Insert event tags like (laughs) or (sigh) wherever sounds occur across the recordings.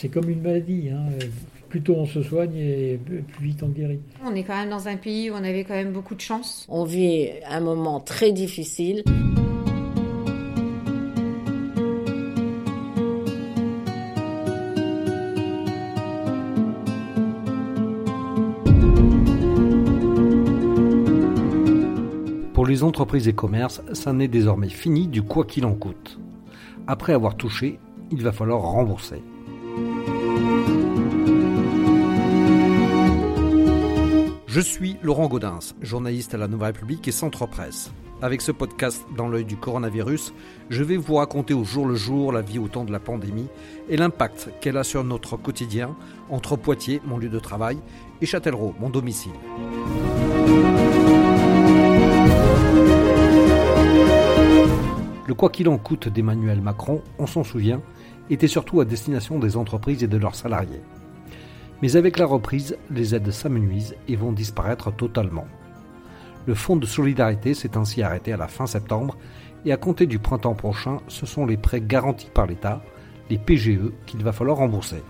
c'est comme une maladie. Hein. Plus tôt on se soigne et plus vite on guérit. On est quand même dans un pays où on avait quand même beaucoup de chance. On vit un moment très difficile. Pour les entreprises et commerces, ça n'est désormais fini du quoi qu'il en coûte. Après avoir touché, il va falloir rembourser. Je suis Laurent Gaudens, journaliste à la Nouvelle République et Centre Presse. Avec ce podcast dans l'œil du coronavirus, je vais vous raconter au jour le jour la vie au temps de la pandémie et l'impact qu'elle a sur notre quotidien entre Poitiers, mon lieu de travail, et Châtellerault, mon domicile. Le quoi qu'il en coûte d'Emmanuel Macron, on s'en souvient, était surtout à destination des entreprises et de leurs salariés. Mais avec la reprise, les aides s'amenuisent et vont disparaître totalement. Le fonds de solidarité s'est ainsi arrêté à la fin septembre et à compter du printemps prochain, ce sont les prêts garantis par l'État, les PGE, qu'il va falloir rembourser.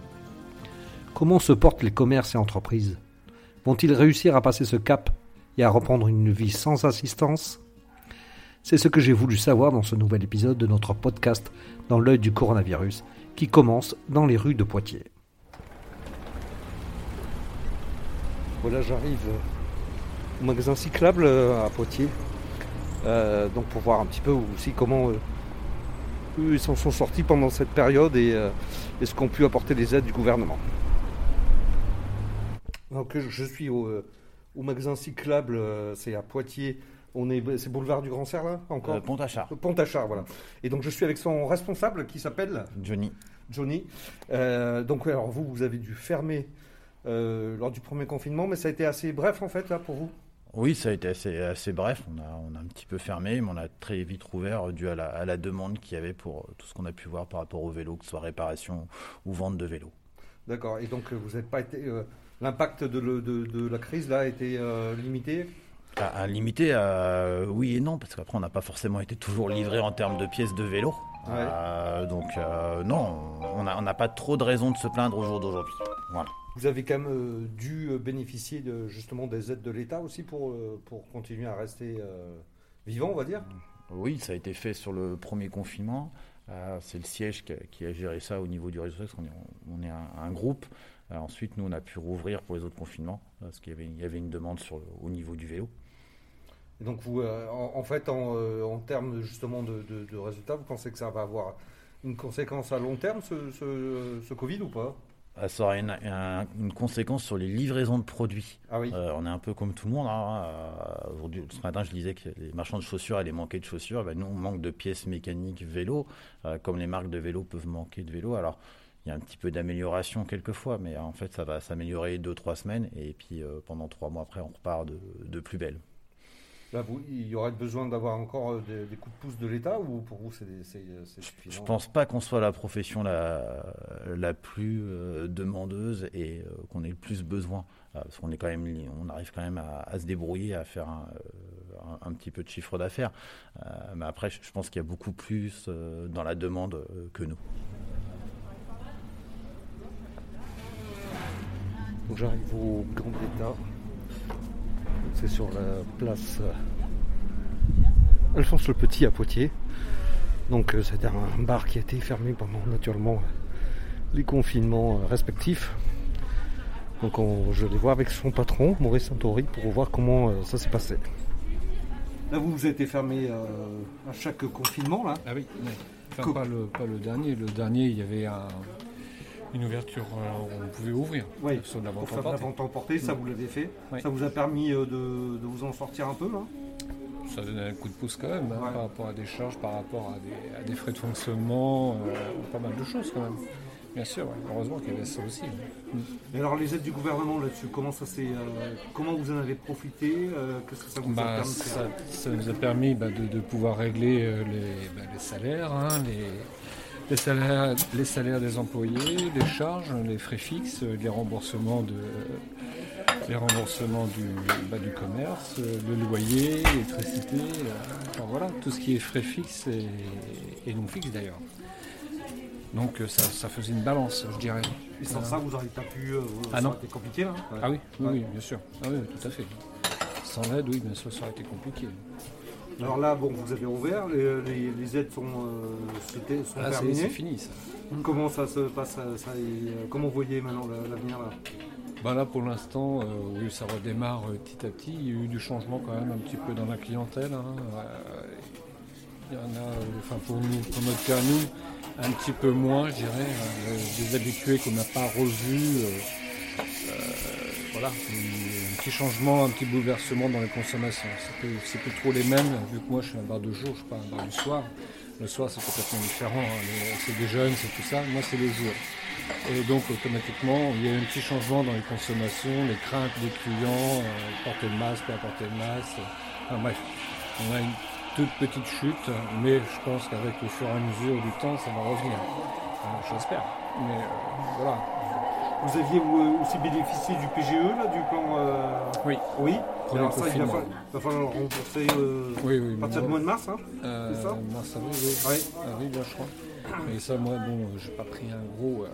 Comment se portent les commerces et entreprises? Vont-ils réussir à passer ce cap et à reprendre une vie sans assistance? C'est ce que j'ai voulu savoir dans ce nouvel épisode de notre podcast Dans l'œil du coronavirus, qui commence dans les rues de Poitiers. Voilà, j'arrive au magasin cyclable euh, à Poitiers, euh, donc pour voir un petit peu aussi comment euh, eux ils s'en sont sortis pendant cette période et, ce qu'ont pu apporter les aides du gouvernement. Donc je suis au, au magasin cyclable, c'est à Poitiers, on est, c'est boulevard du Grand Serre là encore? Euh, Pont-à-Char. Pont-à-Char, voilà. Et donc je suis avec son responsable qui s'appelle Johnny. Johnny. Euh, donc alors vous, vous avez dû fermer euh, lors du premier confinement, mais ça a été assez bref en fait là pour vous? Oui, ça a été assez, assez bref. On a, on a un petit peu fermé, mais on a très vite rouvert dû à la, à la demande qu'il y avait pour tout ce qu'on a pu voir par rapport au vélo, que ce soit réparation ou vente de vélo. D'accord. Et donc vous n'êtes pas été. L'impact de, de, de, la crise là a été limité? À, limiter, euh, oui et non, parce qu'après on n'a pas forcément été toujours livré en termes de pièces de vélo. Euh, donc euh, non, on n'a pas trop de raisons de se plaindre au jour d'aujourd'hui. Vous avez quand même dû bénéficier de, justement des aides de l'État aussi pour, pour continuer à rester vivant, on va dire? Oui, ça a été fait sur le premier confinement. c'est le siège qui a, géré ça au niveau du réseau, parce qu'on est, on est un, groupe. ensuite, nous, on a pu rouvrir pour les autres confinements, parce qu'il y avait, une demande sur au niveau du vélo donc, vous, euh, en, fait, euh, en, termes justement de, résultats, vous pensez que ça va avoir une conséquence à long terme, ce, Covid ou pas? Ça aura une, conséquence sur les livraisons de produits. Ah oui. Euh, on est un peu comme tout le monde. Hein. Aujourd'hui, ce matin, je disais que les marchands de chaussures allaient manquer de chaussures. Ben, nous, on manque de pièces mécaniques vélo, comme les marques de vélo peuvent manquer de vélo. Alors, il y a un petit peu d'amélioration quelquefois, mais en fait, ça va s'améliorer deux, trois semaines. Et puis, pendant trois mois après, on repart de plus belle. Là, il y aurait besoin d'avoir encore euh, des, coups de pouce de l'État ou pour vous c'est suffisant Je ne pense pas qu'on soit la profession la, la plus euh, demandeuse et euh, qu'on ait le plus besoin. parce qu'on est quand même, on arrive quand même à, se débrouiller, à faire un, un, petit peu de chiffre d'affaires. mais après, je, pense qu'il y a beaucoup plus dans la demande que nous. J'arrive au Grand État. C'est sur la place euh, Alphonse le Petit à Poitiers. Donc euh, c'est un bar qui a été fermé pendant naturellement les confinements euh, respectifs. Donc je vais voir avec son patron, Maurice Santori, pour voir comment ça s'est passé. Là vous, vous été fermé à chaque confinement là Ah oui, pas, le, pas le dernier. Le dernier il y avait un, une ouverture, euh, on pouvait ouvrir. Oui, sur la vente emportée. ça vous l'avez fait. Ça vous a permis euh, de, vous en sortir un peu là ça donnait un coup de pouce quand même, hein, par rapport à des charges, par rapport à des, frais de fonctionnement, euh, pas mal de choses quand même. Bien sûr, heureusement qu'il y avait ça aussi. Et alors les aides du gouvernement là-dessus, comment ça comment vous en avez profité Qu'est-ce que ça vous a bah, permis ça, nous a permis bah, de, pouvoir régler les, bah, les salaires, hein, les, les salaires, les salaires des employés, les charges, les frais fixes, les remboursements, de, les remboursements du, bah, du commerce, le loyer, l'électricité, euh, enfin voilà, tout ce qui est frais fixes et, non fixes d'ailleurs. Donc ça, ça, faisait une balance, je dirais. Et sans ça, vous n'auriez pas pu. ah non. C'était compliqué là Ah oui, oui, bien sûr. Ah oui, tout à fait. Sans l'aide, oui, bien sûr, ça aurait été compliqué. Alors là, bon, vous avez ouvert, les, aides sont, euh, sont ah, terminées. C'est fini ça. Comment ça se passe ça, Comment vous voyez maintenant l'avenir là? Bah là pour l'instant, euh, oui, ça redémarre euh, petit à petit. Il y a eu du changement quand même un petit peu dans la clientèle. Hein. il y en a, enfin pour nous, pour notre cas, nous, un petit peu moins, je dirais, des habitués qu'on n'a pas revus. voilà, petit changement, un petit bouleversement dans les consommations. C'est plus, plus trop les mêmes, vu que moi je suis un bar de jour, je suis pas un bar du soir. Le soir, c'est complètement différent. Hein. C'est des jeunes, c'est tout ça. Moi, c'est les jours. Et donc, automatiquement, il y a un petit changement dans les consommations, les craintes des clients, euh, porter le masque, pas porter le masque. Enfin, bref, on a une toute petite chute, mais je pense qu'avec le fur et à mesure du temps, ça va revenir. J'espère. Mais euh, voilà, vous aviez aussi bénéficié du PGE, là, du plan. Euh, oui. Oui. Alors ça, il va, falloir, le rembourser euh, oui, à partir du mois de mars, hein euh, C'est ça Mars, avril, oui. Avril, je crois. Et ça, moi, bon, j'ai pas pris un gros.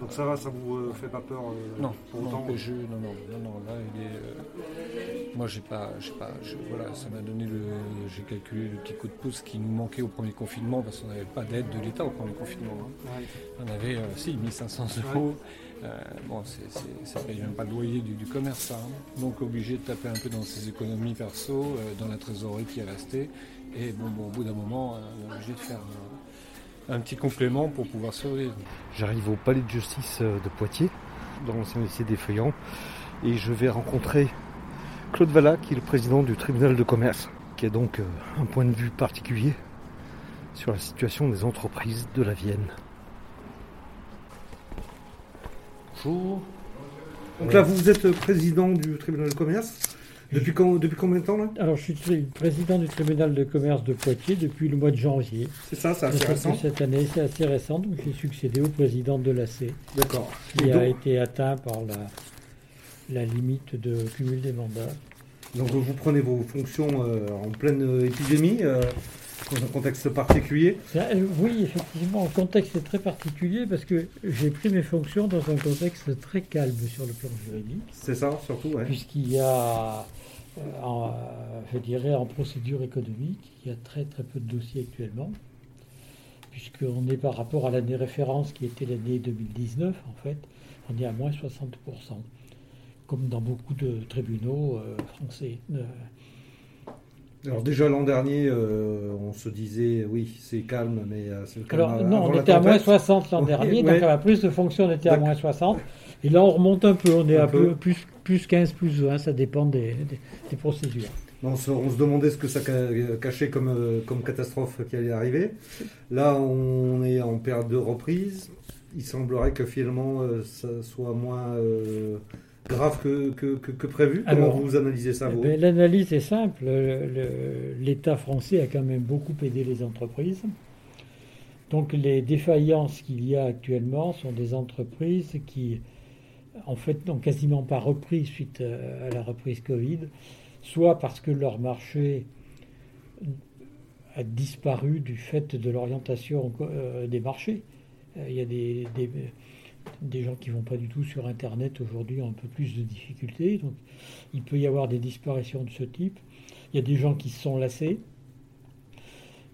Donc ça va, ça vous fait pas peur Non, pour non, autant PGE, non, non, non, non, là, il est. moi, j'ai pas, j'ai pas, voilà, ça m'a donné le, j'ai calculé le petit coup de pouce qui nous manquait au premier confinement parce qu'on n'avait pas d'aide de l'État au premier confinement. Hein. On avait, si, 1500 euros. Euh, bon, ça paye même pas le loyer du, commerce, hein. Donc obligé de taper un peu dans ses économies perso, euh, dans la trésorerie qui est restée. Et bon, au bout d'un moment, on est obligé de faire un, petit complément pour pouvoir survivre. J'arrive au palais de justice euh, de Poitiers, dans l'ancien lycée des Feuillants, et je vais rencontrer Claude Valla, qui est le président du tribunal de commerce, qui a donc un point de vue particulier sur la situation des entreprises de la Vienne. Donc là, vous êtes président du tribunal de commerce. Depuis, quand, depuis combien de temps là? Alors, je suis président du tribunal de commerce de Poitiers depuis le mois de janvier. C'est ça, c'est assez récent. Cette année, c'est assez récent. Donc, j'ai succédé au président de l'AC. D'accord. Qui a été atteint par la, la limite de cumul des mandats. Donc, vous prenez vos fonctions euh, en pleine épidémie. Euh, dans un contexte particulier euh, Oui, effectivement, le contexte est très particulier parce que j'ai pris mes fonctions dans un contexte très calme sur le plan juridique. C'est ça, surtout, oui. Puisqu'il y a, euh, je dirais, en procédure économique, il y a très très peu de dossiers actuellement, puisqu'on est par rapport à l'année référence qui était l'année 2019, en fait, on est à moins 60%, comme dans beaucoup de tribunaux euh, français. Alors déjà l'an dernier, euh, on se disait oui, c'est calme, mais euh, c'est calme. Alors non, on était à moins 60 l'an (laughs) dernier, donc à plus de fonctions, on était à moins 60. Et là, on remonte un peu, on est à peu. plus, plus 15, plus 20, ça dépend des, procédures. On se, on se, demandait ce que ça cachait comme, euh, comme catastrophe qui allait arriver. Là, on est en période de reprise. Il semblerait que finalement, ça soit moins grave que, que, prévu Comment vous analysez ça eh ben, L'analyse est simple. L'État français a quand même beaucoup aidé les entreprises. Donc les défaillances qu'il y a actuellement sont des entreprises qui, en fait, n'ont quasiment pas repris suite à la reprise Covid, soit parce que leur marché a disparu du fait de l'orientation euh, des marchés. Euh, il y a des des gens qui vont pas du tout sur Internet aujourd'hui ont un peu plus de difficultés. Donc il peut y avoir des disparitions de ce type. Il y a des gens qui se sont lassés.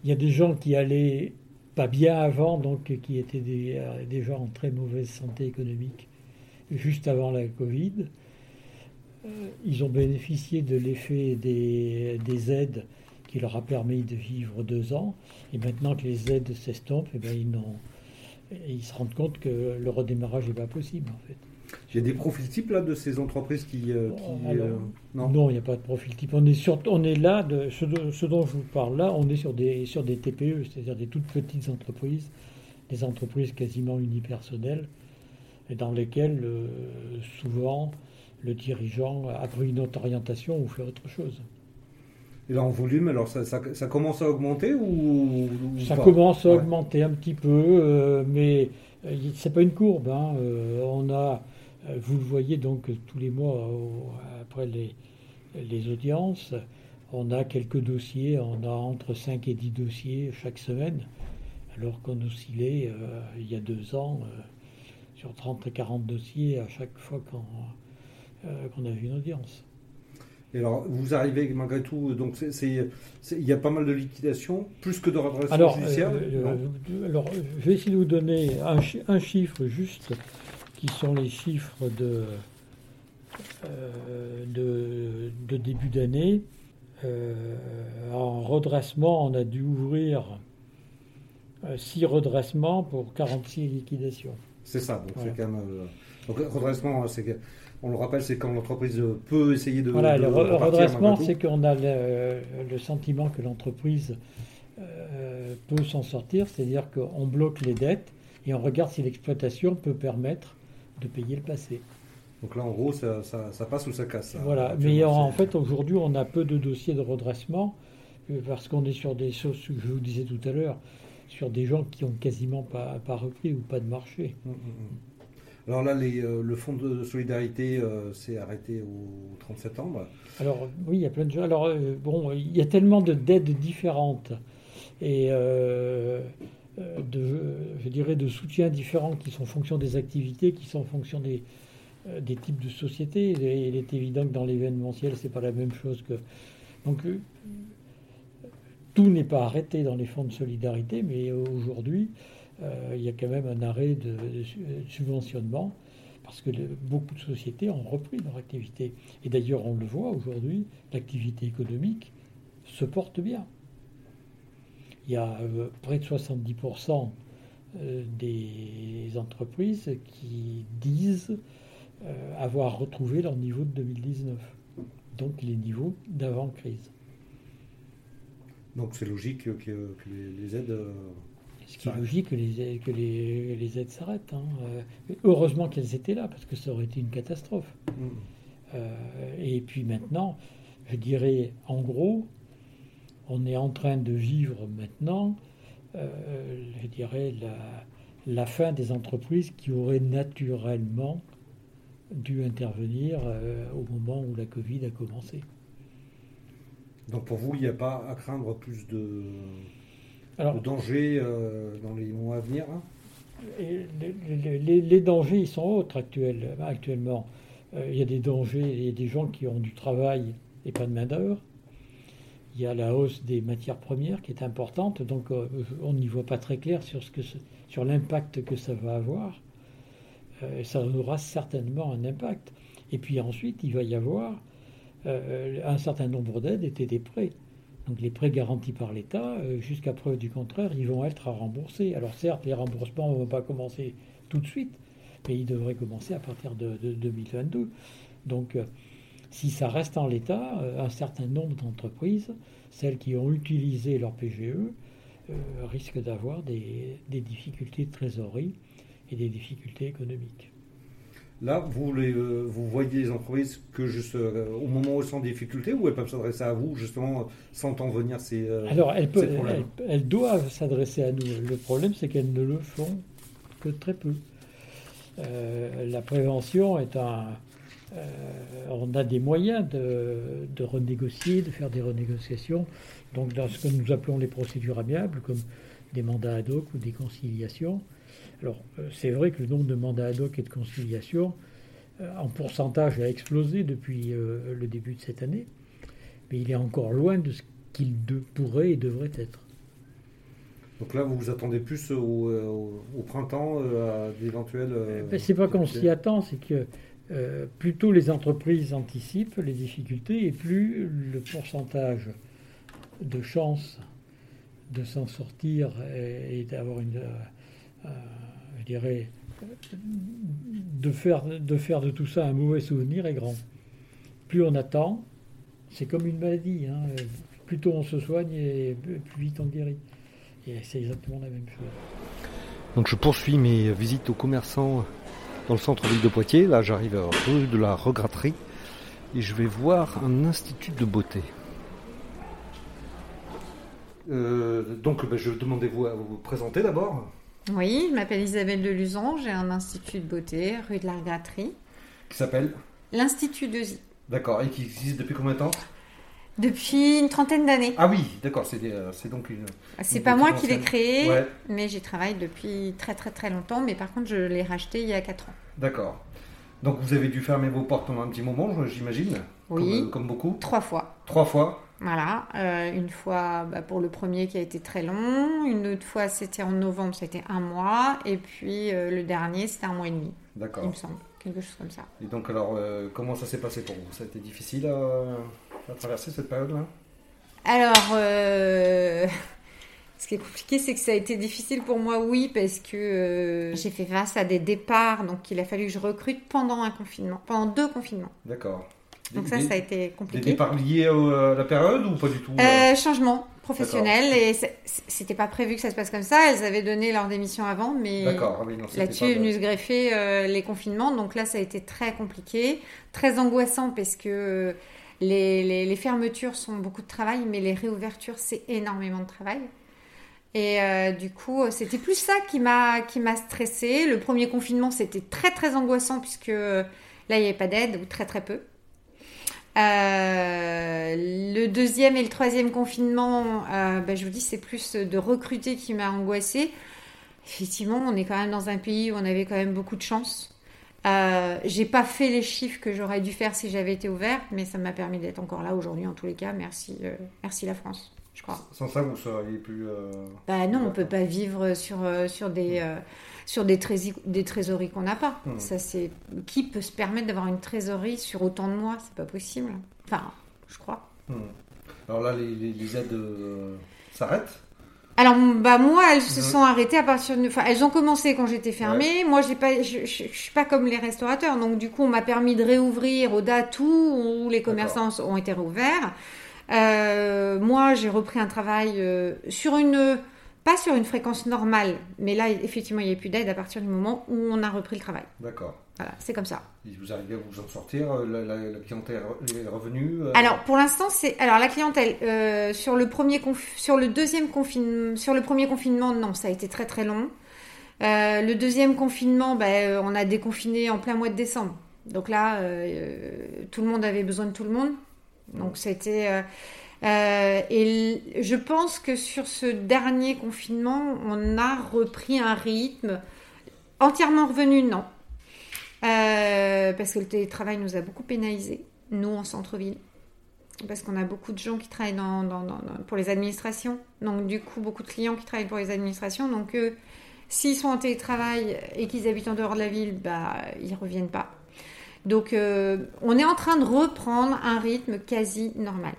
Il y a des gens qui allaient pas bien avant, donc qui étaient des, euh, en très mauvaise santé économique juste avant la Covid. Euh, ils ont bénéficié de l'effet des, aides qui leur a permis de vivre deux ans. Et maintenant que les aides s'estompent, eh bien, ils n'ont et ils se rendent compte que le redémarrage n'est pas possible en fait. Il y a des profils types là de ces entreprises qui. Euh, euh, non, il n'y a pas de profil type. On est, sur, on est là, de, ce, dont je vous parle là, on est sur des, sur des TPE, c'est-à-dire des toutes petites entreprises, des entreprises quasiment unipersonnelles, et dans lesquelles euh, souvent le dirigeant a pris une autre orientation ou fait autre chose. Et là, en volume, alors ça, ça, commence à augmenter ou, Ça commence à augmenter un petit peu, euh, mais euh, c'est pas une courbe. Hein. Euh, on a, vous le voyez donc tous les mois après les, les audiences, on a quelques dossiers, on a entre 5 et 10 dossiers chaque semaine. alors qu'on oscillait euh, il y a deux ans euh, sur 30 à 40 dossiers à chaque fois qu'on euh, qu'on avait une audience. Et alors, vous arrivez malgré tout, donc il y a pas mal de liquidations, plus que de redressement Alors, judiciaire euh, non? euh, alors, je vais essayer de vous donner un, chi- un chiffre juste, qui sont les chiffres de, euh, de, de début d'année. Euh, en redressement, on a dû ouvrir 6 redressements pour 46 liquidations. C'est ça, donc Voilà. c'est quand même. euh, donc, redressement, c'est on le rappelle, c'est quand l'entreprise peut essayer de. Voilà, de le re- redressement, c'est qu'on a le, le sentiment que l'entreprise euh, peut s'en sortir, c'est-à-dire qu'on bloque les dettes et on regarde si l'exploitation peut permettre de payer le passé. Donc là, en gros, ça, ça- ça passe ou ça casse. ça, Voilà, mais en fait, aujourd'hui, on a peu de dossiers de redressement euh, parce qu'on est sur des choses, que je vous disais tout à l'heure, sur des gens qui ont quasiment pas, pas repris ou pas de marché. Mm, mm, mm. Alors là, les, euh, le fonds de solidarité euh, s'est arrêté au 30 septembre. Alors oui, il y a plein de gens. Alors euh, bon, il y a tellement de d'aides différentes et de, je dirais, de soutiens différents qui sont en fonction des activités, qui sont en fonction des, des types de sociétés. Et il est évident que dans l'événementiel, c'est pas la même chose que. Donc tout n'est pas arrêté dans les fonds de solidarité, mais aujourd'hui, euh, il y a quand même un arrêt de, de subventionnement parce que beaucoup de sociétés ont repris leur activité. Et d'ailleurs, on le voit aujourd'hui, l'activité économique se porte bien. Il y a euh, près de 70% euh, des entreprises qui disent euh, avoir retrouvé leur niveau de 2019, donc les niveaux d'avant-crise. Donc c'est logique que, les aides. Ce qui est logique que les, que les, les aides s'arrêtent. hein. Euh, Heureusement qu'elles étaient là, parce que ça aurait été une catastrophe. mm. Euh, et puis maintenant, je dirais, en gros, on est en train de vivre maintenant, euh, je dirais, la, la fin des entreprises qui auraient naturellement dû intervenir au moment où la Covid a commencé. Donc pour vous, il n'y a pas à craindre plus de, Alors, de dangers euh, dans les mois à venir hein Et les, les- les- les dangers, ils sont autres actuels- actuellement. Euh, il y a des dangers, il y a des gens qui ont du travail et pas de main-d'œuvre. Il y a la hausse des matières premières qui est importante, donc euh, on n'y voit pas très clair sur, ce que ce- sur l'impact que ça va avoir. Euh, ça aura certainement un impact. Et puis ensuite, il va y avoir un certain nombre d'aides étaient des prêts. Donc les prêts garantis par l'État, euh, jusqu'à preuve du contraire, ils vont être à rembourser. Alors certes, les remboursements ne vont pas commencer tout de suite, mais ils devraient commencer à partir de, de 2022. Donc euh, si ça reste en l'état, euh, un certain nombre d'entreprises, celles qui ont utilisé leur PGE, risquent d'avoir des difficultés de trésorerie et des difficultés économiques. Là, vous, les, euh, vous voyez les entreprises que juste euh, au moment où elles sont en difficulté ou elles peuvent s'adresser à vous justement sentant venir ces. euh, Alors, elles, peuvent- ces problèmes. elles- elles doivent s'adresser à nous. Le problème, c'est qu'elles ne le font que très peu. Euh, la prévention est un. euh, on a des moyens de, de renégocier, de faire des renégociations. Donc, dans ce que nous appelons les procédures amiables, comme des mandats ad hoc ou des conciliations. Alors, euh, c'est vrai que le nombre de mandats ad hoc et de conciliations, euh, en pourcentage, a explosé depuis euh, le début de cette année, mais il est encore loin de ce qu'il pourrait et devrait être. Donc là, vous vous attendez plus au, au- au printemps à d'éventuels. euh, Ben, c'est pas qu'on s'y attend, c'est que euh, plus tôt les entreprises anticipent les difficultés et plus le pourcentage de chances de s'en sortir et, et d'avoir une, euh, je dirais, de faire, de faire de tout ça un mauvais souvenir est grand. Plus on attend, c'est comme une maladie. Hein, plus tôt on se soigne et plus vite on guérit. Et c'est exactement la même chose. Donc je poursuis mes visites aux commerçants dans le centre-ville de Poitiers. Là, j'arrive à rue de la Regratterie et je vais voir un institut de beauté. Euh, donc, ben, je demandais vous à vous présenter d'abord, Oui, je m'appelle Isabelle Deluzon, j'ai un institut de beauté, rue de la Regatterie. qui s'appelle. L'Institut de Zi. D'accord, et qui existe depuis combien de temps Depuis une trentaine d'années. Ah oui, d'accord, c'est euh, c'est donc une. C'est une pas moi qui l'ai créé, Ouais. mais j'y travaille depuis très très très longtemps. Mais par contre, je l'ai racheté il y a 4 ans. D'accord. Donc vous avez dû fermer vos portes pendant un petit moment, j'imagine Oui. Comme, comme beaucoup Trois fois. Trois fois Voilà, euh, une fois bah, pour le premier qui a été très long, une autre fois c'était en novembre, c'était un mois, et puis euh, le dernier c'était un mois et demi, il D'accord. me semble, quelque chose comme ça. Et donc alors, euh, comment ça s'est passé pour vous? Ça a été difficile à, à traverser cette période-là? Alors, (laughs) ce qui est compliqué, c'est que ça a été difficile pour moi, oui, parce que j'ai fait face à des départs, donc il a fallu que je recrute pendant un confinement, pendant deux confinements. D'accord. Donc Des- ça, des- ça a été Des compliqué. départs liés au- à la période ou pas du tout Euh, changement professionnel, et c'était pas prévu que ça se passe comme ça. Elles avaient donné leur démission avant, mais ah Là-dessus est venu se greffer euh, les confinements. Donc là, ça a été très compliqué, très angoissant parce que euh, les, les- les fermetures sont beaucoup de travail, mais les réouvertures, c'est énormément de travail. Et euh, du coup, euh, c'était plus ça qui m'a qui m'a stressé. Le premier confinement, c'était très très angoissant puisque euh, là, il n'y avait pas d'aide ou très très peu. Euh, le deuxième et le troisième confinement, euh, ben, je vous dis, c'est plus de recruter qui m'a angoissée. Effectivement, on est quand même dans un pays où on avait quand même beaucoup de chance. Euh, j'ai pas fait les chiffres que j'aurais dû faire si j'avais été ouverte, mais ça m'a permis d'être encore là aujourd'hui en tous les cas. Merci, euh, merci la France, je crois. Sans ça, vous seriez plus. euh, Bah non, on peut pas vivre sur euh, sur des euh, sur des, trési- des trésoreries qu'on n'a pas. Ça c'est qui peut se permettre d'avoir une trésorerie sur autant de mois? C'est pas possible. Enfin, je crois. Alors là, les, les- les aides euh, s'arrêtent Alors bah moi elles se sont arrêtées à partir de enfin elles ont commencé quand j'étais fermée. Moi j'ai pas je, je, je suis pas comme les restaurateurs donc du coup on m'a permis de réouvrir aux dates où, où les commerçants ont été réouverts. Euh, moi j'ai repris un travail euh, sur une pas sur une fréquence normale mais là effectivement il n'y a plus d'aide à partir du moment où on a repris le travail. D'accord. Voilà c'est comme ça. Et vous arrivez à vous en sortir euh, La, la- la clientèle est revenue Alors pour l'instant c'est alors la clientèle sur le premier conf- sur le deuxième confinement sur le premier confinement non ça a été très très long. Le deuxième confinement ben, on a déconfiné en plein mois de décembre donc là tout le monde avait besoin de tout le monde donc c'était euh, euh, et je pense que sur ce dernier confinement on a repris un rythme entièrement revenu non Euh, parce que le télétravail nous a beaucoup pénalisé nous en centre-ville parce qu'on a beaucoup de gens qui travaillent dans, pour les administrations. Donc, du coup, beaucoup de clients qui travaillent pour les administrations. Donc, s'ils sont en télétravail et qu'ils habitent en dehors de la ville, bah, ils reviennent pas. Donc, euh, on est en train de reprendre un rythme quasi normal.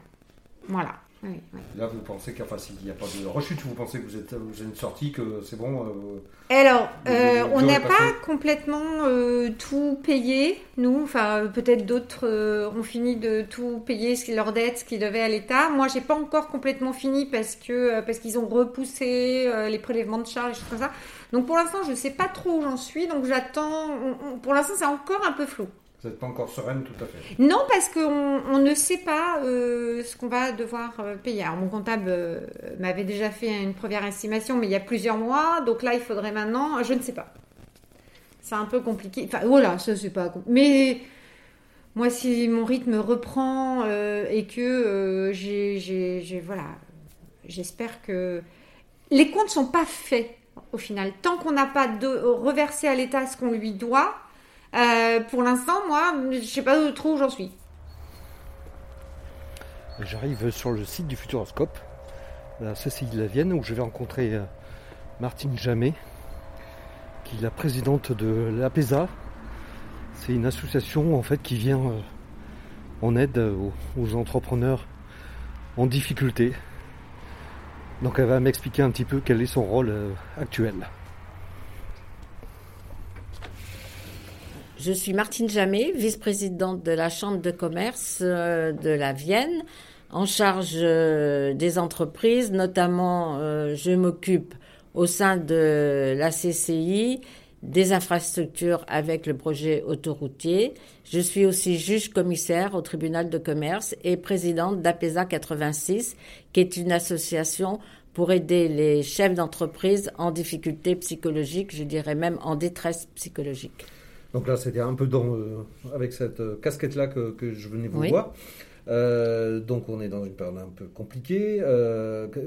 Voilà. Oui, oui. Là, vous pensez qu'il n'y a pas de rechute Vous pensez que vous êtes, vous êtes sorti, que c'est bon euh, Alors, euh, on n'a pas complètement euh, tout payé, nous. Enfin, peut-être d'autres ont fini de tout payer, ce qui leur dette, ce qu'ils devaient à l'État. Moi, j'ai pas encore complètement fini parce que parce qu'ils ont repoussé les prélèvements de charges, des choses comme ça. Donc, pour l'instant, je sais pas trop où j'en suis. Donc, j'attends. Pour l'instant, c'est encore un peu flou. Vous n'êtes pas encore sereine tout à fait. Non, parce qu'on on ne sait pas euh, ce qu'on va devoir euh, payer. Alors, mon comptable euh, m'avait déjà fait une première estimation, mais il y a plusieurs mois. Donc là, il faudrait maintenant. Je ne sais pas. C'est un peu compliqué. Enfin, voilà, ça, c'est pas. Mais moi, si mon rythme reprend et que j'ai. j'ai- Voilà. J'espère que. Les comptes sont pas faits au final. Tant qu'on n'a pas de, reversé à l'État ce qu'on lui doit. Euh, pour l'instant, moi, je sais pas trop où j'en suis. J'arrive sur le site du Futuroscope, à Cécile-la-Vienne, où je vais rencontrer euh, Martine Jamet, qui est la présidente de l'APESA. C'est une association en fait qui vient euh, en aide aux, entrepreneurs en difficulté. Donc elle va m'expliquer un petit peu quel est son rôle actuel. Je suis Martine Jamet, vice-présidente de la Chambre de commerce euh, de la Vienne, en charge euh, des entreprises, notamment euh, je m'occupe au sein de la CCI des infrastructures avec le projet autoroutier. Je suis aussi juge commissaire au tribunal de commerce et présidente d'APESA 86, qui est une association pour aider les chefs d'entreprise en difficulté psychologique, je dirais même en détresse psychologique. Donc là, c'était un peu dans, euh, avec cette euh, casquette-là que, que je venais vous Oui. voir. donc on est dans une période un peu compliquée.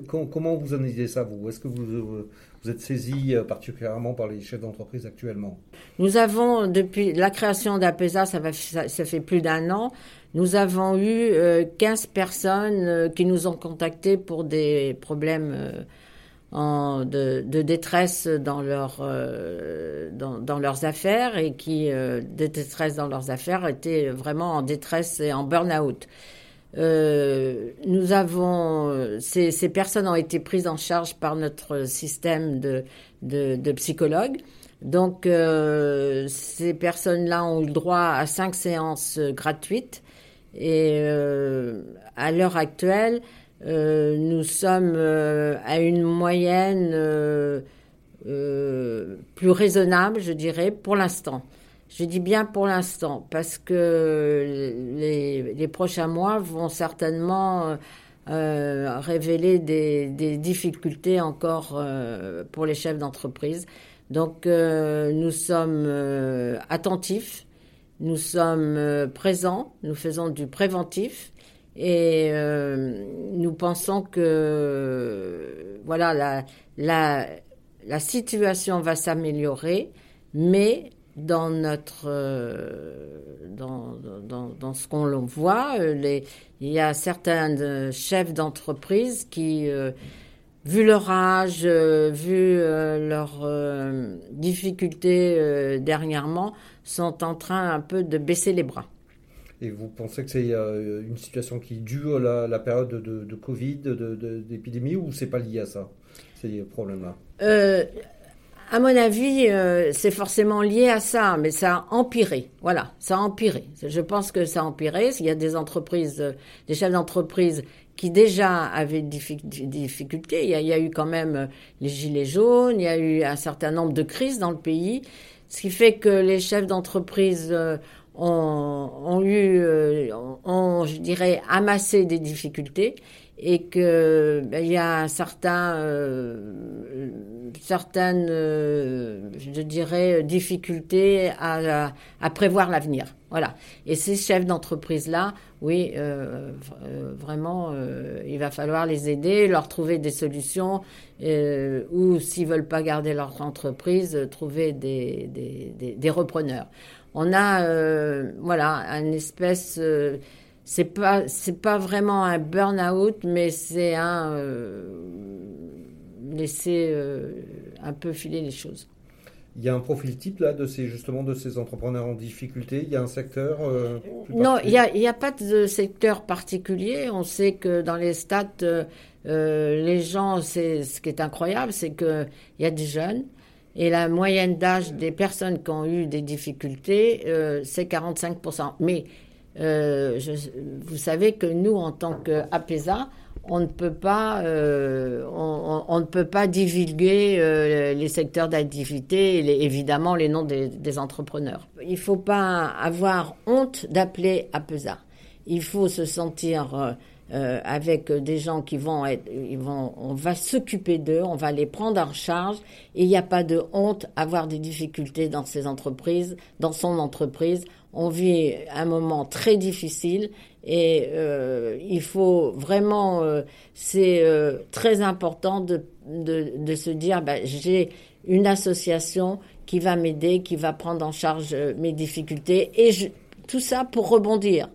comment vous analysez ça, vous? Est-ce que vous, vous êtes saisi particulièrement par les chefs d'entreprise actuellement? Nous avons, depuis la création d'APESA, ça, ça, fait plus d'un an, nous avons eu 15 personnes qui nous ont contactés pour des problèmes en, de, de, détresse dans, leur, euh, dans, dans, leurs affaires et qui, euh, de détresse dans leurs affaires, étaient vraiment en détresse et en burn-out. Euh, nous avons ces, ces, personnes ont été prises en charge par notre système de, de, de psychologues. Donc euh, ces personnes-là ont eu le droit à cinq séances gratuites et euh, à l'heure actuelle, euh, nous sommes euh, à une moyenne euh, plus raisonnable, je dirais, pour l'instant. Je dis bien pour l'instant, parce que les, les, prochains mois vont certainement révéler des, des, difficultés encore pour les chefs d'entreprise. Donc nous sommes attentifs, nous sommes présents, nous faisons du préventif et euh, nous pensons que voilà la, la, situation va s'améliorer, mais dans notre euh, dans, dans, dans, ce qu'on voit, euh, il y a certains chefs d'entreprise qui, vu leur âge, vu leurs difficultés dernièrement, sont en train un peu de baisser les bras. Et vous pensez que c'est euh, une situation qui dure la, période de, de Covid, d'épidémie, ou c'est pas lié à ça, ces problèmes-là? Euh, À mon avis, euh, c'est forcément lié à ça, mais ça a empiré. Voilà, ça a empiré. Je pense que ça a empiré. Il y a des entreprises, des chefs d'entreprise qui déjà avaient des difficultés. Il y, a, eu quand même les gilets jaunes, il y a eu un certain nombre de crises dans le pays, ce qui fait que les chefs d'entreprise ont, eu, euh, ont, je dirais, amassé des difficultés et que ben, il y a un certain, euh, certaines, euh, je dirais, difficultés à, à, prévoir l'avenir. Voilà. Et ces chefs d'entreprise là, oui, euh, vraiment, il va falloir les aider, leur trouver des solutions, ou s'ils veulent pas garder leur entreprise, trouver des, des, des repreneurs on a euh, voilà un espèce euh, c'est pas c'est pas vraiment un burn-out mais c'est un euh, laisser un peu filer les choses. Il y a un profil type là de ces justement de ces entrepreneurs en difficulté? Il y a un secteur. non, il n'y a, il a pas de secteur particulier. On sait que dans les stats, les gens, c'est ce qui est incroyable, c'est que il y a des jeunes, et la moyenne d'âge des personnes qui ont eu des difficultés, euh, c'est 45%. Mais euh, vous savez que nous, en tant qu'APESA, on ne peut pas, euh, on, ne peut pas divulguer les secteurs d'activité et évidemment les noms des, des entrepreneurs. Il ne faut pas avoir honte d'appeler APESA. Il faut se sentir euh, avec des gens qui vont être, on va s'occuper d'eux, on va les prendre en charge et il n'y a pas de honte à avoir des difficultés dans ces entreprises, dans son entreprise. On vit un moment très difficile et euh, il faut vraiment, euh, c'est euh, très important de, de, se dire, bah, j'ai une association qui va m'aider, qui va prendre en charge euh, mes difficultés et tout ça pour rebondir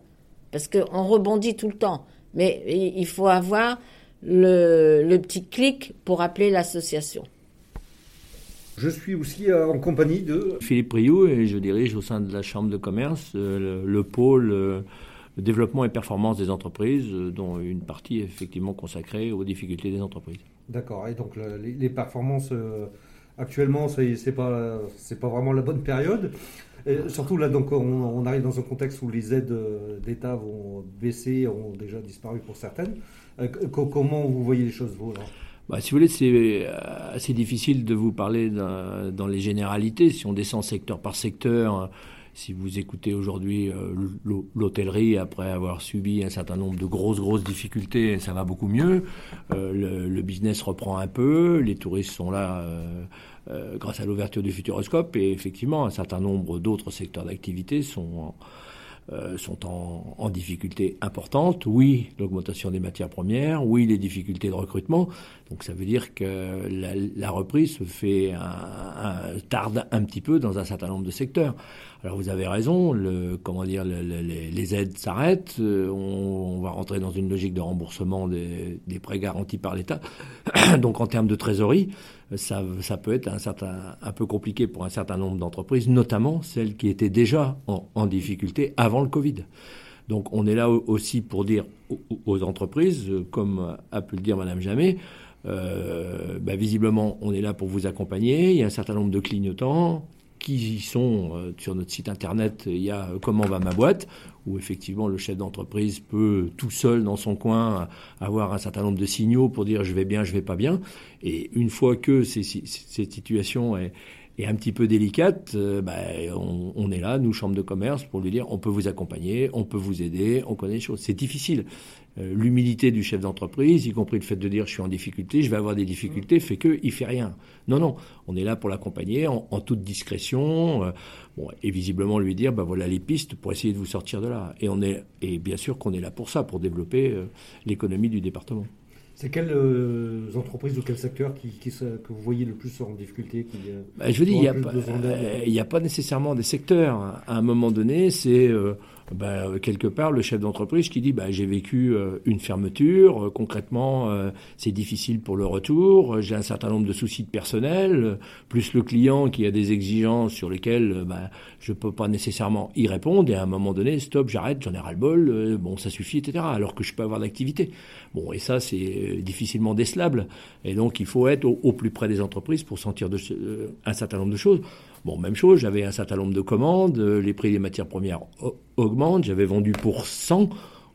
parce qu'on rebondit tout le temps. Mais il faut avoir le, petit clic pour appeler l'association. Je suis aussi euh, en compagnie de Philippe Rioux et je dirige au sein de la Chambre de commerce euh, le, pôle euh, développement et performance des entreprises, dont une partie est effectivement consacrée aux difficultés des entreprises. D'accord. Et donc les, performances actuellement, c'est pas c'est pas vraiment la bonne période surtout là, donc, on, arrive dans un contexte où les aides euh, d'État vont baisser, ont déjà disparu pour certaines. Euh, comment vous voyez les choses, vous bah, si vous voulez, c'est euh, assez difficile de vous parler dans les généralités. Si on descend secteur par secteur, si vous écoutez aujourd'hui l'hôtellerie, après avoir subi un certain nombre de grosses, grosses difficultés, ça va beaucoup mieux. le, business reprend un peu, les touristes sont là grâce à l'ouverture du Futuroscope. Et effectivement, un certain nombre d'autres secteurs d'activité sont euh, sont en, en, difficulté importante. Oui, l'augmentation des matières premières. Oui, les difficultés de recrutement. Donc ça veut dire que la, la reprise se fait un, un, tarde un petit peu dans un certain nombre de secteurs. Alors vous avez raison. Le, comment dire, le, les, aides s'arrêtent. Euh, on, on, va rentrer dans une logique de remboursement des, des prêts garantis par l'État. (coughs) Donc en termes de trésorerie, ça, ça, peut être un, certain, un peu compliqué pour un certain nombre d'entreprises, notamment celles qui étaient déjà en, en difficulté avant le Covid. Donc on est là aussi pour dire aux entreprises, comme a pu le dire Madame Jamais, bah, visiblement on est là pour vous accompagner. Il y a un certain nombre de clignotants qui y sont euh, sur notre site internet. Il y a comment va ma boîte où effectivement le chef d'entreprise peut tout seul dans son coin avoir un certain nombre de signaux pour dire je vais bien, je vais pas bien. Et une fois que cette situation est, un petit peu délicate, euh, bah, on, on, est là, nous, Chambre de commerce, pour lui dire on peut vous accompagner, on peut vous aider, on connaît les choses. C'est difficile. Euh, L'humilité du chef d'entreprise, y compris le fait de dire je suis en difficulté, je vais avoir des difficultés, fait que il fait rien. Non, non, on est là pour l'accompagner en, toute discrétion, euh, et visiblement lui dire bah voilà les pistes pour essayer de vous sortir de là. Et on est, et bien sûr qu'on est là pour ça, pour développer euh, l'économie du département. C'est quelles euh, entreprises ou quels secteurs qui, qui, que vous voyez le plus en difficulté qui, bah, Je dire, il n'y a, euh, a, pas nécessairement des secteurs. À un moment donné, c'est euh, bah, quelque part le chef d'entreprise qui dit bah, j'ai vécu une fermeture, concrètement c'est difficile pour le retour, j'ai un certain nombre de soucis de personnel, plus le client qui a des exigences sur lesquelles je ne peux pas nécessairement y répondre, et à un moment donné, stop, j'arrête, j'en ai ras-le-bol, bon ça suffit, etc. Alors que je peux avoir d'activité. Bon, et ça c'est difficilement décelable, et donc il faut être au, plus près des entreprises pour sentir euh, un certain nombre de choses. Bon, même chose, j'avais un certain nombre de commandes, les prix des matières premières augmentent, j'avais vendu pour 100.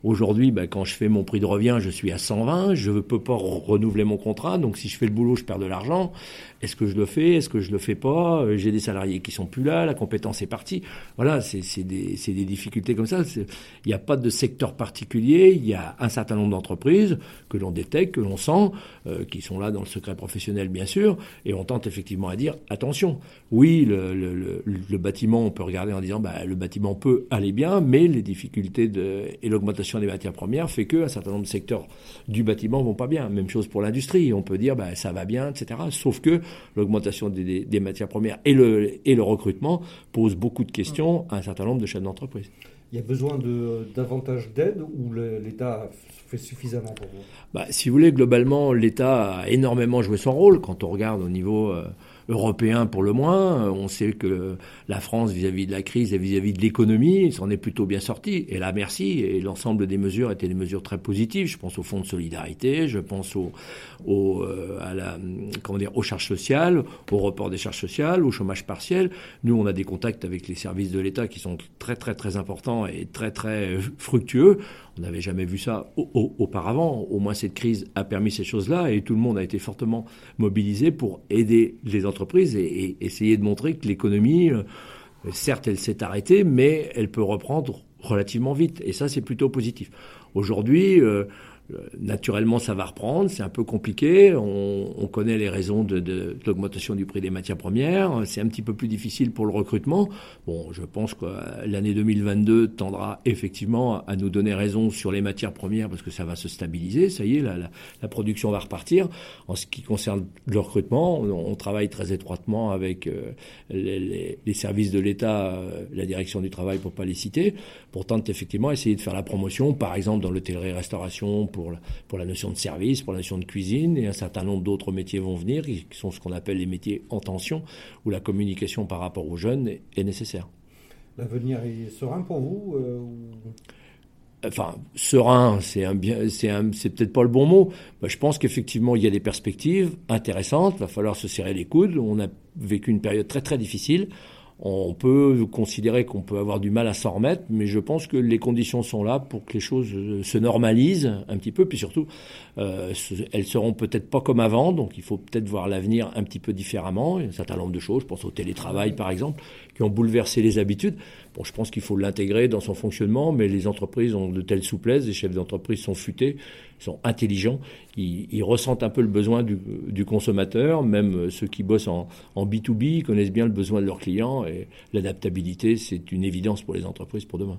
Aujourd'hui, ben, quand je fais mon prix de revient, je suis à 120. Je ne peux pas renouveler mon contrat. Donc, si je fais le boulot, je perds de l'argent. Est-ce que je le fais? Est-ce que je le fais pas? J'ai des salariés qui sont plus là. La compétence est partie. Voilà, c'est des, des, difficultés comme ça. Il n'y a pas de secteur particulier. Il y a un certain nombre d'entreprises que l'on détecte, que l'on sent, euh, qui sont là dans le secret professionnel, bien sûr. Et on tente effectivement à dire attention. Oui, le, le, le, bâtiment, on peut regarder en disant bah, le bâtiment peut aller bien, mais les difficultés de, et l'augmentation des matières premières fait qu'un certain nombre de secteurs du bâtiment vont pas bien. Même chose pour l'industrie. On peut dire bah, ça va bien, etc. Sauf que l'augmentation des, matières premières et le, et le recrutement posent beaucoup de questions à un certain nombre de chefs d'entreprise. Il y a besoin de davantage d'aide ou l'État fait suffisamment pour vous? Bah, Si vous voulez, globalement, l'État a énormément joué son rôle quand on regarde au niveau euh, européen pour le moins. On sait que la France, vis-à-vis -vis de la crise et vis-à-vis -vis de l'économie, s'en est plutôt bien sortie. Et là, merci. Et l'ensemble des mesures étaient des mesures très positives. Je pense au fonds de solidarité, je pense euh, aux charges sociales, au report des charges sociales, au chômage partiel. Nous, on a des contacts avec les services de l'État qui sont très, très, très importants et très, très fructueux. On n'avait jamais vu ça auparavant. Au moins, cette crise a permis ces choses-là et tout le monde a été fortement mobilisé pour aider les entreprises et, essayer de montrer que l'économie, euh, certes, elle s'est arrêtée, mais elle peut reprendre relativement vite. Et ça, c'est plutôt positif. Aujourd'hui, euh, Naturellement, ça va reprendre, c'est un peu compliqué. On, on, connaît les raisons de, de, de l'augmentation du prix des matières premières. C'est un petit peu plus difficile pour le recrutement. Bon, je pense que l'année 2022 tendra effectivement à nous donner raison sur les matières premières parce que ça va se stabiliser. Ça y est, la, la, la production va repartir. En ce qui concerne le recrutement, on, travaille très étroitement avec euh, les, les, services de l'État, euh, la direction du travail pour pas les citer, pour tenter effectivement essayer de faire la promotion, par exemple dans l'hôtellerie-restauration, pour pour la notion de service, pour la notion de cuisine, et un certain nombre d'autres métiers vont venir, qui sont ce qu'on appelle les métiers en tension, où la communication par rapport aux jeunes est, nécessaire. L'avenir est serein pour vous euh. Enfin, serein, c'est un bien, c'est un, c'est peut-être pas le bon mot. Je pense qu'effectivement, il y a des perspectives intéressantes. Il va falloir se serrer les coudes. On a vécu une période très très difficile on peut considérer qu'on peut avoir du mal à s'en remettre, mais je pense que les conditions sont là pour que les choses se normalisent un petit peu, puis surtout, euh, elles seront peut-être pas comme avant, donc il faut peut-être voir l'avenir un petit peu différemment. Il y un certain nombre de choses, je pense au télétravail par exemple, qui ont bouleversé les habitudes. Bon, je pense qu'il faut l'intégrer dans son fonctionnement, mais les entreprises ont de telles souplesses, les chefs d'entreprise sont futés, sont intelligents, ils, ressentent un peu le besoin du, consommateur, même ceux qui bossent en, en B2B connaissent bien le besoin de leurs clients, et l'adaptabilité, c'est une évidence pour les entreprises pour demain.